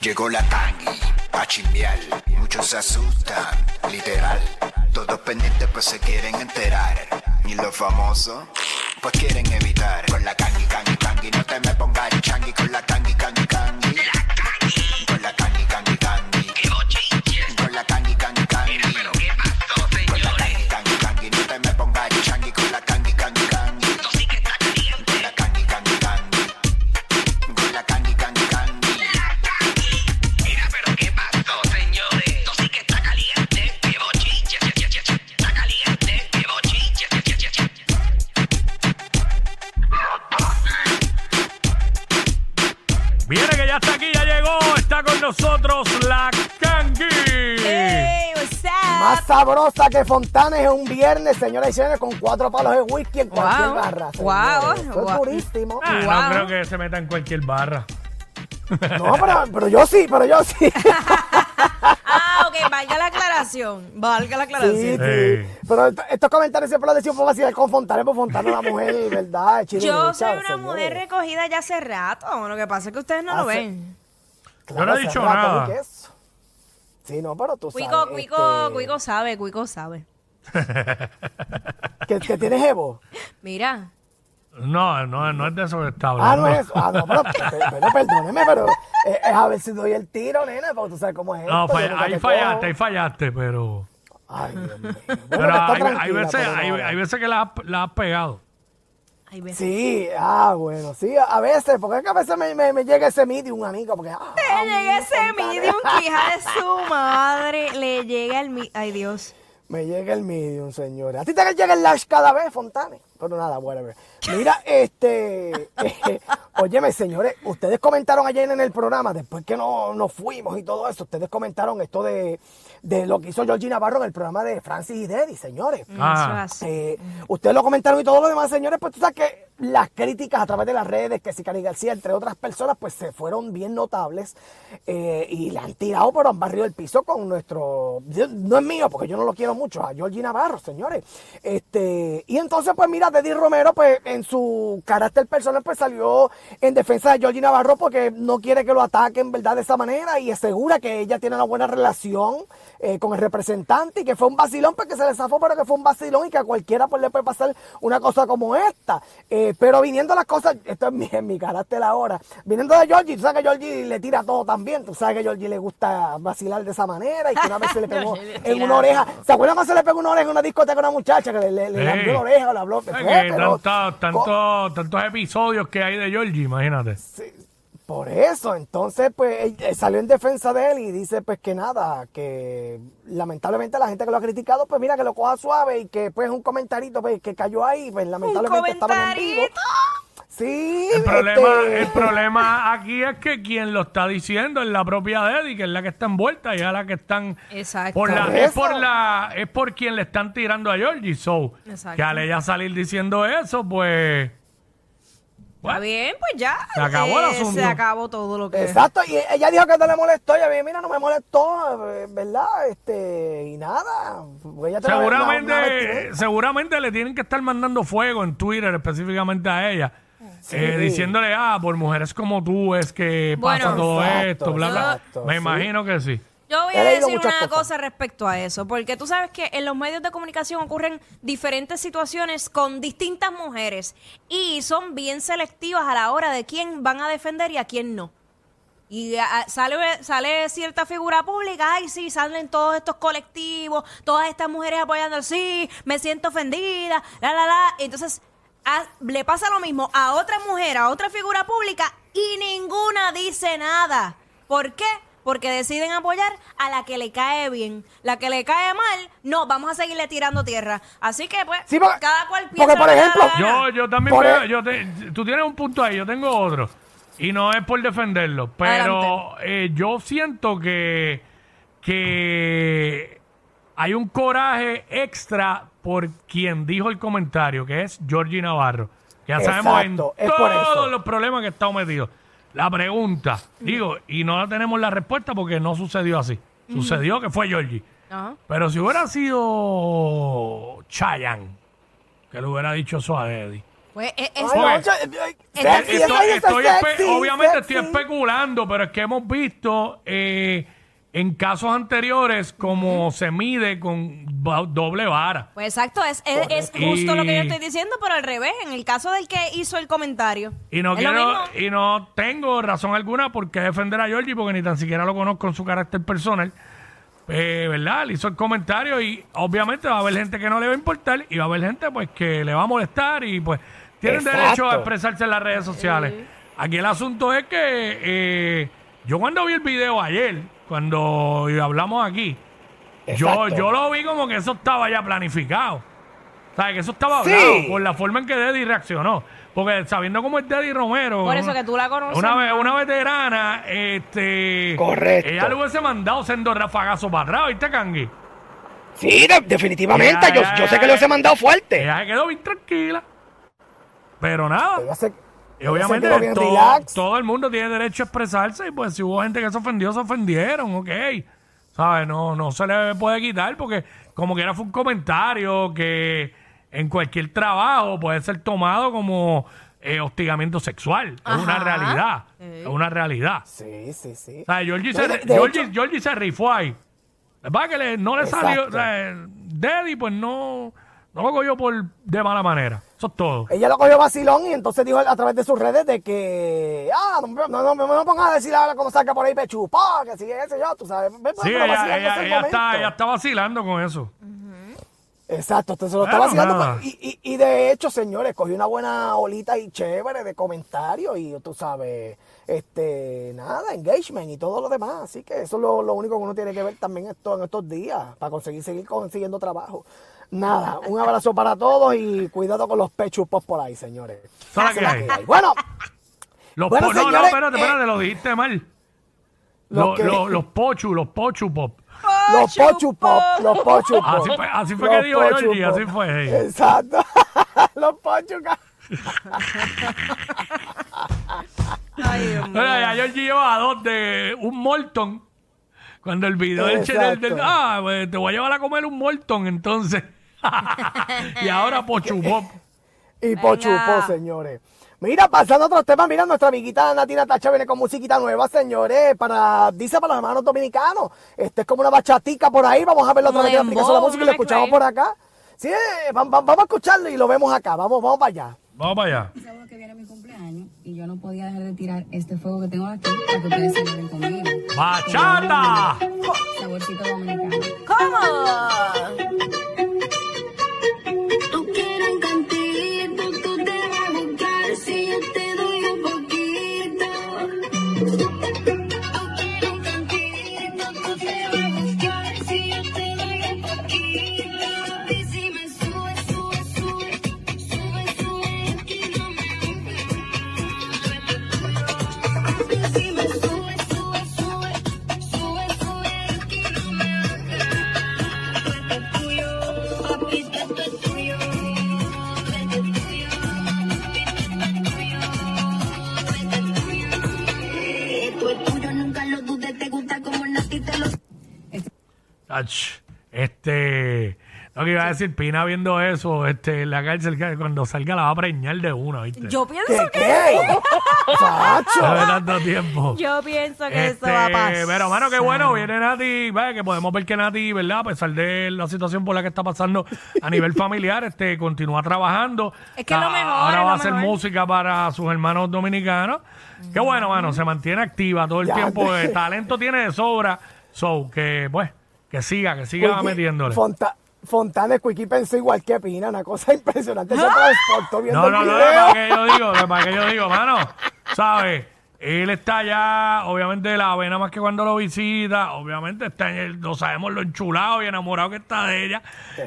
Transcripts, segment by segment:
Llegó la tangi, a chimbiar, muchos se asustan, literal. Todos pendientes pues se quieren enterar. Y los famosos, pues quieren evitar. Con la tangi, tangi, tangi, no te me pongas changi. Con la tangi, tangi, sabrosa que Fontanes en un viernes, señoras y señores, con cuatro palos de whisky en cualquier Wow. barra. Wow. señores. Eso es Wow. purísimo. Ah, Wow. No creo que se meta en cualquier barra. No, pero, pero yo sí, pero yo sí. Ah, ok, valga la aclaración. Valga la Sí, aclaración. Sí. sí. Pero esto- estos comentarios siempre los decimos por vacilar con Fontanes, porque Fontanes es una mujer, ¿verdad? Chile Yo soy una señores. mujer recogida ya hace rato. Lo que pasa es que ustedes no lo Hace- ven. Yo no he hace dicho rato, nada. Sí, no, pero tú Cuico, sabes. Cuico, este, Cuico sabe, Cuico sabe. Que, que tienes Evo. Mira, No, no, no es de eso que está Ah, no es eso. Ah, no, pero, pero, pero perdóneme, pero eh, es a ver si doy el tiro, nena, porque tú sabes cómo es No, esto, falla- yo nunca ahí te fallaste, cojo. ahí fallaste, pero... Ay, Dios mío. Bueno, pero que está hay, hay tranquila, veces, pero no, hay, no. hay veces que la, has- la has pegado. Hay veces. Sí, ah, bueno, sí, a a veces, porque es que a veces me, me, me llega ese medium, amigo, porque... Ah, Le llega ese medium que hija de su madre. Le llega el. Ay, Dios. Me llega el medium, señores. A ti te llega el lash cada vez, Fontane. Pero nada, whatever. Mira, este. eh, óyeme, señores, ustedes comentaron ayer en el programa, después que no, nos fuimos y todo eso, ustedes comentaron esto de, de lo que hizo Georgie Navarro en el programa de Francis y Deddy, señores. Ah. Es así. Eh, ustedes lo comentaron y todo lo demás, señores, pues tú sabes que las críticas a través de las redes, que si Cari García, entre otras personas, pues se fueron bien notables eh, y le han tirado, pero han barrido el piso con nuestro, no es mío, porque yo no lo quiero mucho, a Georgie Navarro, señores. Este, y entonces, pues mira, Deddy Romero, pues en su carácter personal, pues salió en defensa de Georgie Navarro porque no quiere que lo ataquen, ¿verdad? De esa manera y asegura que ella tiene una buena relación eh, con el representante y que fue un vacilón, porque se le zafó, pero que fue un vacilón y que a cualquiera pues le puede pasar una cosa como esta. Eh, pero viniendo las cosas, esto es mi, en mi carácter ahora, viniendo de Georgie, tú sabes que Georgie le tira todo también, tú sabes que Georgie le gusta vacilar de esa manera y que una vez se le pegó en una oreja. ¿se acuerdan cuando se le pegó una oreja en una discoteca a una muchacha que le, le, le Sí. la oreja o le habló? Es Pues, que pero- tanto- tanto- tantos episodios que hay de Georgie, imagínate. Sí, por eso, entonces, pues, eh, salió en defensa de él y dice, pues, que nada, que lamentablemente la gente que lo ha criticado, pues, mira, que lo coja suave y que, pues, un comentarito, pues, que cayó ahí, pues, Un lamentablemente estaban en vivo. comentarito. Sí, El problema, este, el problema aquí es que quien lo está diciendo es la propia Deddy, que es la que está envuelta y es la que están Exacto. por la, es por la es por quien le están tirando a Georgie. So, Exacto. que al ella salir diciendo eso, pues Está bien, pues ya. Se acabó el Eh, asunto. Se acabó todo lo que. Exacto, y ella dijo que no le molestó, y a mí, mira, no me molestó, eh, ¿verdad? Este, y nada. pues ella tiene una- una seguramente seguramente le tienen que estar mandando fuego en Twitter específicamente a ella. eh, diciéndole, ah, por mujeres como tú es que Bueno, pasa todo exacto, esto, bla, bla. exacto, Me sí. imagino que sí. Yo voy a decir una cosas. cosa respecto a eso, porque tú sabes que en los medios de comunicación ocurren diferentes situaciones con distintas mujeres y son bien selectivas a la hora de quién van a defender y a quién no. Y ah, sale, sale cierta figura pública, ay, sí, salen todos estos colectivos, todas estas mujeres apoyando, sí, me siento ofendida, la, la, la. Entonces, a- le pasa lo mismo a otra mujer, a otra figura pública, y ninguna dice nada. ¿Por qué? Porque deciden apoyar a la que le cae bien. La que le cae mal, no, vamos a seguirle tirando tierra. Así que, pues, Sí, porque- cada cual porque, piensa por lo que le da ejemplo. Yo, yo también Por veo- e- yo te- tú tienes un punto ahí, yo tengo otro. Y no es por defenderlo, pero eh, yo siento que, que hay un coraje extra por quien dijo el comentario, que es Georgie Navarro. Ya sabemos en Exacto, es por eso. todos los problemas que está metido. La pregunta, digo, y no tenemos la respuesta porque no sucedió así. Sucedió que fue Georgie. Ajá. Pero si hubiera sido Chayan, que le hubiera dicho eso a Eddie. Pues Ay, no, sexy, Estoy- estoy espe- sexy, obviamente sexy. estoy especulando, pero es que hemos visto eh, en casos anteriores cómo se mide con ba- doble vara. pues exacto, es, es, es Correcto. justo lo que yo estoy diciendo, pero al revés, en el caso del que hizo el comentario. Y no es lo quiero, mismo. y no tengo razón alguna por qué defender a Georgie, porque ni tan siquiera lo conozco en su carácter personal. Eh, ¿Verdad? Le hizo el comentario y obviamente va a haber gente que no le va a importar y va a haber gente pues que le va a molestar y pues tienen Exacto. derecho a expresarse en las redes sociales. Aquí el asunto es que eh, yo cuando vi el video ayer, cuando hablamos aquí, yo, Exacto. yo lo vi como que eso estaba ya planificado. ¿Sabes? Que eso estaba Sí. hablado por la forma en que Deddy reaccionó. Porque sabiendo cómo es Deddy Romero. Por eso una- que tú la conoces Una, ve- una veterana, este. Correcto. Ella le hubiese mandado sendo rafagazos para atrás, ¿viste, Kangui? Sí, de- definitivamente. Ya, yo, ya, yo sé que ya. los he mandado fuerte. Ella se quedó bien tranquila. Pero nada. Ella se- Y obviamente quedó bien to- relax. todo el mundo tiene derecho a expresarse y pues si hubo gente que se ofendió, se ofendieron, ok. ¿Sabes? No, no se le puede quitar porque como que era fue un comentario que en cualquier trabajo puede ser tomado como eh, hostigamiento sexual. Es una realidad. Sí. Es una realidad. Sí, sí, sí. O sea, Georgie, No, se, de- Georgie- hecho- Georgie se rifó ahí. Verdad que le- no le salió. O sea, Deddy, pues no, no lo cogió por de mala manera. Eso es todo. Ella lo cogió vacilón y entonces dijo a través de sus redes de que, ah, no, no, no, no me pongas a decir ahora cómo salga por ahí pechupá, que si ese yo, tú sabes. Sí, ella, ella, está, ella está vacilando con eso. Exacto, entonces lo está vacilando. nada. Y, y, y de hecho, señores, cogió una buena olita y chévere de comentarios y tú sabes, este, nada, engagement y todo lo demás. Así que eso es lo, lo único que uno tiene que ver también esto, en estos días para conseguir seguir consiguiendo trabajo. Nada, un abrazo para todos y cuidado con los pechupos por ahí, señores. ¿Sabes qué hay? hay. Bueno, Los Bueno, po- no, no, señores, espérate, eh, espérate, lo dijiste mal. ¿los Los, qué? los, los pochu, los pochu pop. los pochupop, los pochupop. Así fue- así fue que dijo Georgie, así fue. Exacto, los pochucas. Ay. Mira, ya Georgie lleva dos de un Morton. Cuando el video del, ah, pues te voy a llevar a comer un Morton entonces. Y ahora pochu pop. Y Venga. pochupo, señores. Mira, pasando a otros temas, mira, nuestra amiguita Natina Tacha viene con musiquita nueva, señores, para, dice para los hermanos dominicanos. Este es como una bachatica por ahí, vamos a verlo otra vez en la aplicación de la música y lo escuchamos por acá. Sí, eh, va- va- vamos a escucharlo y lo vemos acá, vamos, vamos para allá. Vamos para allá. Sábado que viene mi cumpleaños y yo no podía dejar de tirar este fuego que tengo aquí para que ustedes se lleven conmigo. ¡Bachata! Saborcito dominicano. ¿Cómo? Ach, Este. Lo que iba a decir, Pina viendo eso, este, en la cárcel, que cuando salga la va a preñar de una, ¿viste? Yo pienso ¿Qué? que. ¿Qué? De tanto tiempo. Yo pienso que Este, eso va a pasar. pero, mano, qué bueno, viene Nati, vaya, que podemos ver que Nati, ¿verdad? A pesar de la situación por la que está pasando a nivel familiar, este, continúa trabajando. Es que es lo Ah, mejor, Ahora va a hacer mejor. música para sus hermanos dominicanos. Qué bueno, mano, se mantiene activa todo el Ya tiempo. te- El talento tiene de sobra. So, que, pues, que siga, que siga metiéndole. Fonta- Fontana Squeaky pensó igual que Pina, una cosa impresionante. Se transportó viendo No, no, el no, video. para que yo digo, para que yo digo, mano, ¿sabes? Él está allá, obviamente la ve nada más que cuando lo visita, obviamente está en el, lo sabemos lo enchulado y enamorado que está de ella.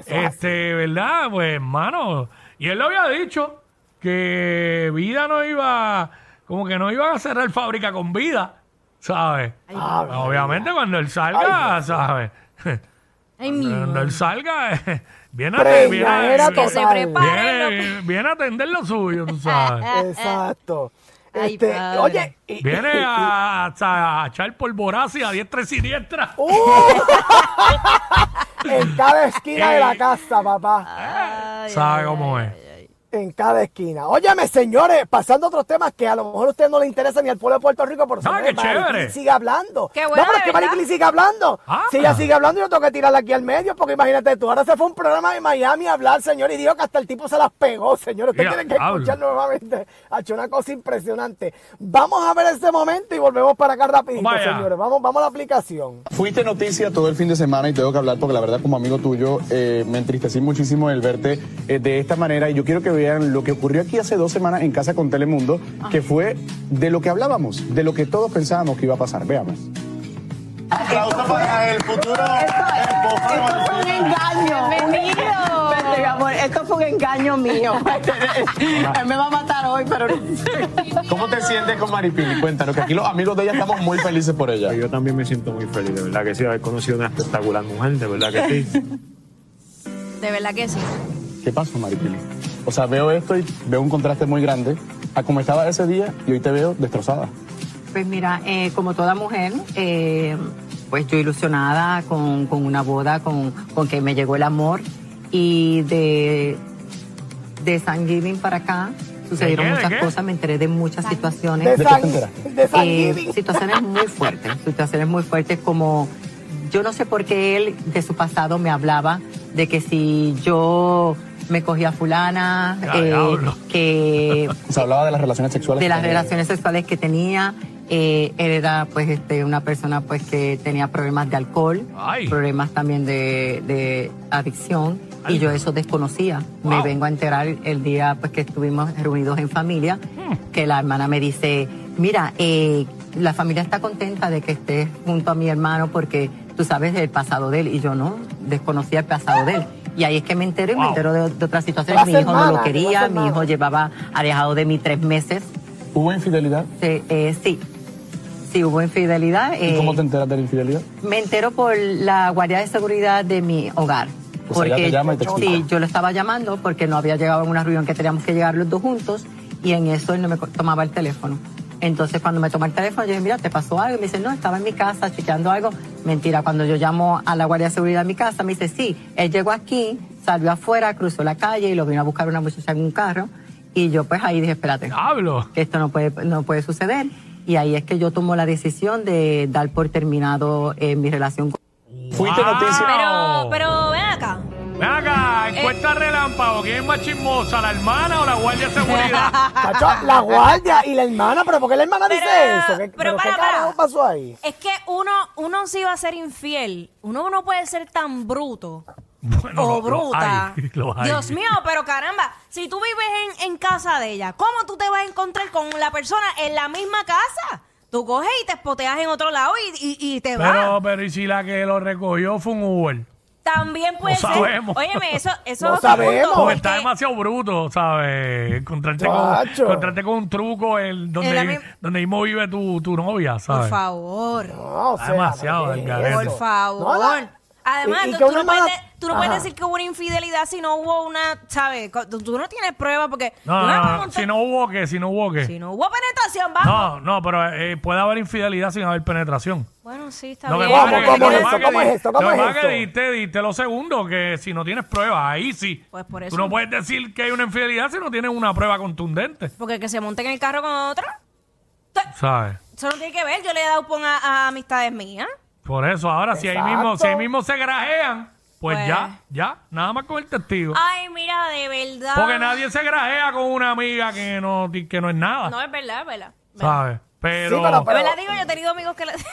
Este, ¿verdad? Pues, mano, y él lo había dicho que vida no iba, como que no iban a cerrar fábrica con vida, ¿sabes? Ah, obviamente cuando él salga, ¿sabes? Ay, Cuando él salga, eh, viene a viene- era Que se total. prepare. Viene, viene a atender lo suyo, tú sabes. Exacto. Ay, Este, padre. oye, y- Viene a, a, a echar polvorazi a diestra y siniestra. ¡Uh! en cada esquina de la casa, papá. Ay, ¿Sabe ay, cómo ay, es? En cada esquina. Óyeme, señores, pasando a otros temas que a lo mejor a usted no le interesa ni al pueblo de Puerto Rico, pero Ah, qué chévere. Sigue hablando. Qué bueno, no, pero es que verdad. Mariclin sigue hablando. Ah. Si ella sigue hablando, yo tengo que tirarla aquí al medio, porque imagínate tú, ahora se fue un programa de Miami a hablar, señor, y dijo que hasta el tipo se las pegó, señor. Usted Ya, tiene que hablo. escuchar nuevamente. Ha hecho una cosa impresionante. Vamos a ver ese momento y volvemos para acá rapidito, Vaya. señores. Vamos, vamos a la aplicación. Fuiste noticia todo el fin de semana y tengo que hablar porque la verdad como amigo tuyo eh, me entristecí muchísimo el verte eh, de esta manera y yo quiero que vean lo que ocurrió aquí hace dos semanas en casa con Telemundo, que fue de lo que hablábamos, de lo que todos pensábamos que iba a pasar. Veamos. Aplauso para el futuro. Esto fue un engaño. Bienvenido. Vete, mi amor, esto fue un engaño mío. Él me va a matar hoy, pero ¿Cómo te sientes con Maripili? Cuéntanos, que aquí los amigos de ella estamos muy felices por ella. Yo también me siento muy feliz, de verdad que sí, haber conocido una espectacular mujer, de verdad que sí. De verdad que sí. ¿Qué pasó, Maripili? O sea, veo esto y veo un contraste muy grande a cómo estaba ese día y hoy te veo destrozada. Pues mira, eh, como toda mujer, eh, pues yo ilusionada con, con una boda, con, con que me llegó el amor y de, de Thanksgiving para acá sucedieron muchas qué? cosas, me enteré de muchas situaciones. De qué San, te enteraste? de San Eh, Giving. situaciones muy fuertes, situaciones muy fuertes como yo no sé por qué él de su pasado me hablaba de que si yo me cogía a fulana, Ya, eh, diablo. que Se hablaba de las relaciones sexuales. de las con- relaciones sexuales que tenía. eh, él era pues este una persona pues que tenía problemas de alcohol, Ay. problemas también de, de adicción Ay. y yo eso desconocía. Me Wow. vengo a enterar el día pues que estuvimos reunidos en familia Hmm. que la hermana me dice, mira, eh, la familia está contenta de que estés junto a mi hermano porque tú sabes del pasado de él y yo no desconocía el pasado de él. Y ahí es que me entero y me Wow. entero de, de otras situaciones. Mi hijo no lo quería, mi hijo llevaba alejado de mí tres meses. ¿Hubo infidelidad? Sí, eh, sí. Sí, hubo infidelidad. ¿Y eh, cómo te enteras de la infidelidad? Me entero por la guardia de seguridad de mi hogar. Sea, ella te llama y te sí, yo lo estaba llamando porque no había llegado a una reunión que teníamos que llegar los dos juntos y en eso él no me tomaba el teléfono. Entonces cuando me toma el teléfono yo dije, mira, ¿te pasó algo? Y me dice, no, estaba en mi casa chequeando algo. Mentira, cuando yo llamo a la guardia de seguridad de mi casa me dice, sí, él llegó aquí, salió afuera, cruzó la calle y lo vino a buscar una muchacha en un carro. Y yo pues ahí dije, espérate Diablo. que esto no puede, no puede suceder. Y ahí es que yo tomo la decisión de dar por terminado eh, mi relación con Fuiste Wow. noticia. Pero, pero ven acá. Ven acá, Eh. encuesta relámpago. ¿Quién es más chismosa, la hermana o la guardia de seguridad? La guardia y la hermana, pero ¿por qué la hermana dice eso? ¿Qué, pero pero para, ¿qué para. carajo pasó ahí? Es que uno, uno sí va a ser infiel. Uno no puede ser tan bruto Bueno, o lo- lo bruta. hay, lo hay. Dios mío, pero caramba, si tú vives en, en casa de ella, ¿cómo tú te vas a encontrar con la persona en la misma casa? Tú coges y te espoteas en otro lado y, y- y te vas. Pero, pero, ¿y si la que lo recogió fue un Uber? También puede No ser. sabemos. Óyeme, eso, eso No es otro sabemos. punto, Porque porque- está demasiado bruto, ¿sabes? Encontrarte con, Chacho. encontrarte con un truco el, la donde, mi- donde mismo vive tu, tu novia, Por ¿sabes? favor. No, o sea, demasiado ¿qué del. Por favor. No, la- Además, y- y tú, tú no puedes, tú no puedes decir que hubo una infidelidad si no hubo una, ¿sabes? Tú, tú no tienes pruebas porque... No, tú no, si no hubo que, si no hubo que. si no hubo penetración, vamos. No, no, pero eh, puede haber infidelidad sin haber penetración. Bueno, sí, está Lo que bien. ¿Cómo, que- cómo lo que es eso? ¿Cómo que es eso? ¿Cómo lo que es que diste, diste lo segundo, que si no tienes pruebas, ahí sí. Pues por Tú eso. no puedes decir que hay una infidelidad si no tienes una prueba contundente, Porque que se monte en el carro con otro, ¿sabes? eso no tiene que ver. Yo le he dado pon a, a amistades mías. Por eso, ahora si ahí mismo, si ahí mismo se grajean, pues, Pues. ya, ya, nada más con el testigo. Ay, mira, de verdad. Porque nadie se grajea con una amiga que no, que no es nada, No, es verdad, es verdad. ¿sabes? Pero, Sí, pero- Es verdad, digo, yo he tenido amigos que... le-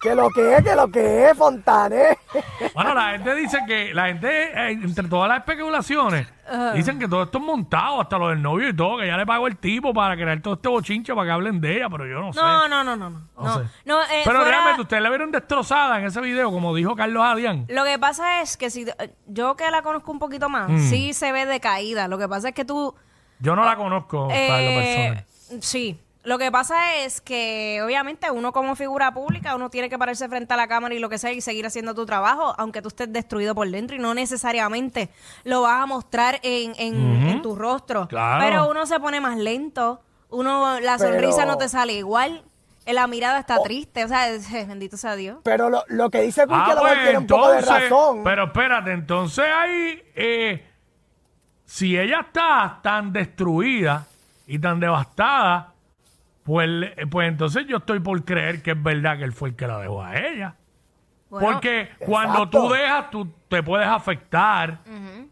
Que lo que es, que lo que es, Fontané. bueno, la gente dice que, la gente, eh, entre todas las especulaciones, dicen que todo esto es montado, hasta lo del novio y todo, que ya le pagó el tipo para crear todo este bochinche para que hablen de ella, pero yo no sé. No, no, no, no, no. No No, sé. no, eh, Pero fuera- realmente ustedes la vieron destrozada en ese video, como dijo Carlos Adián. Lo que pasa es que si eh, yo que la conozco un poquito más, Mm. sí se ve decaída. Lo que pasa es que tú Yo no la conozco, en lo Eh, personal. sí. Lo que pasa es que, obviamente, uno como figura pública, uno tiene que pararse frente a la cámara y lo que sea y seguir haciendo tu trabajo, aunque tú estés destruido por dentro y no necesariamente lo vas a mostrar en, en- en tu rostro. Claro. Pero uno se pone más lento, uno la Pero- sonrisa no te sale igual, la mirada está triste, o sea, es- bendito sea Dios. Pero lo, lo que dice Quinn, Ah, pues tiene un poco de razón. pero espérate, entonces hay, eh, si ella está tan destruida y tan devastada, pues, le- pues entonces yo estoy por creer que es verdad que él fue el que la dejó a ella. Bueno, Porque cuando Exacto. tú dejas, tú te puedes afectar,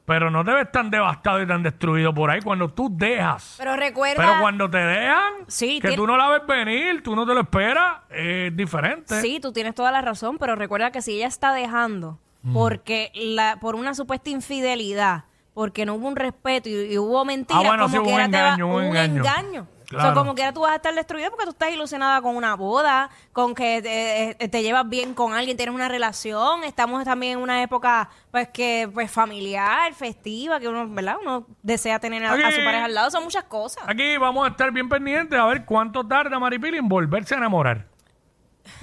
pero no te ves tan devastado y tan destruido por ahí cuando tú dejas. Pero recuerda. Pero cuando te dejan, Sí, que tiene- tú no la ves venir, tú no te lo esperas, es diferente. Sí, tú tienes toda la razón, pero recuerda que si ella está dejando porque la por una supuesta infidelidad, porque no hubo un respeto y, y hubo mentiras, Ah, bueno, como sí, hubo un quiera te va- engaño, hubo un un engaño. Claro. O sea, como quiera tú vas a estar destruida porque tú estás ilusionada con una boda, con que te, eh, te llevas bien con alguien, tienes una relación, estamos también en una época pues que pues familiar, festiva, que uno, ¿verdad? Uno desea tener a, a su Aquí- pareja al lado, son muchas cosas. Aquí vamos a estar bien pendientes a ver cuánto tarda Maripili en volverse a enamorar.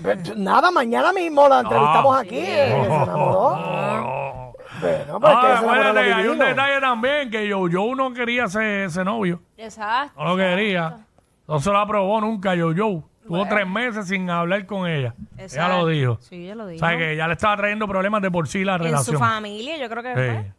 Pero, Nada, mañana mismo la entrevistamos Ah. aquí. eh, que se enamoró. Bueno, pues que Ah, acuérdate, lo hay un detalle también que yo, yo no quería ese, ese novio. Exacto. No lo quería. No se lo aprobó nunca yo, yo. Tuvo tres meses sin hablar con ella. Ella lo dijo. Sí, ella lo dijo. O sea, que ya le estaba trayendo problemas de por sí la en su relación. familia, yo creo que Sí. fue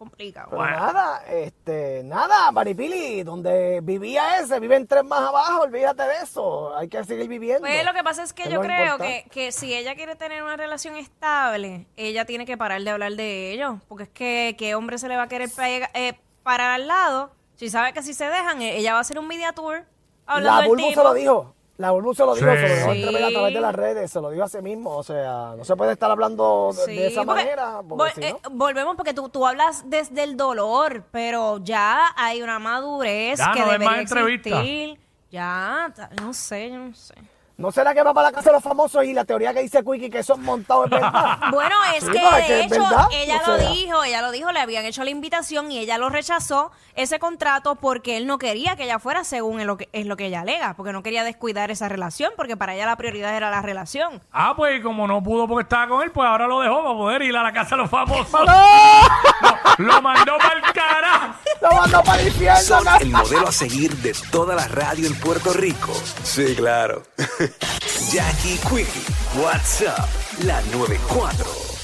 complicado. Pero nada, este, nada, Maripili, donde vivía ese, viven tres más abajo, olvídate de eso, hay que seguir viviendo. Pues lo que pasa es que Es yo creo que, que si ella quiere tener una relación estable, ella tiene que parar de hablar de ello. Porque es que ¿qué hombre se le va a querer pega- eh, parar al lado? Si sabe que si se dejan, eh, ella va a hacer un media tour hablando La del se lo dijo, la Bulbu se lo dijo, Sí. se lo dejó entrever a través de las redes, se lo dijo a sí mismo, o sea, no se puede estar hablando de, de Sí, esa porque manera, porque vol- si eh, no- volvemos porque tú, tú hablas desde el dolor, pero ya hay una madurez Ya, que no debería más existir. Ya, no sé, yo no sé. ¿No será que va para la casa de los famosos y la teoría que dice Quickie que son montados es verdad? Bueno, es Sí, que de que hecho verdad, ella lo sea. dijo, ella lo dijo, le habían hecho la invitación y ella lo rechazó ese contrato porque él no quería que ella fuera según es lo que, es lo que ella alega, porque no quería descuidar esa relación, porque para ella la prioridad era la relación. Ah, pues y como no pudo porque estaba con él, pues ahora lo dejó para poder ir a la casa de los famosos. ¡No! Lo mandó para el carajo. ¡Lo mandó para el infierno! Son ¿no? el modelo a seguir de toda la radio en Puerto Rico. Sí, claro. Jackie Quickie, WhatsApp, la 94.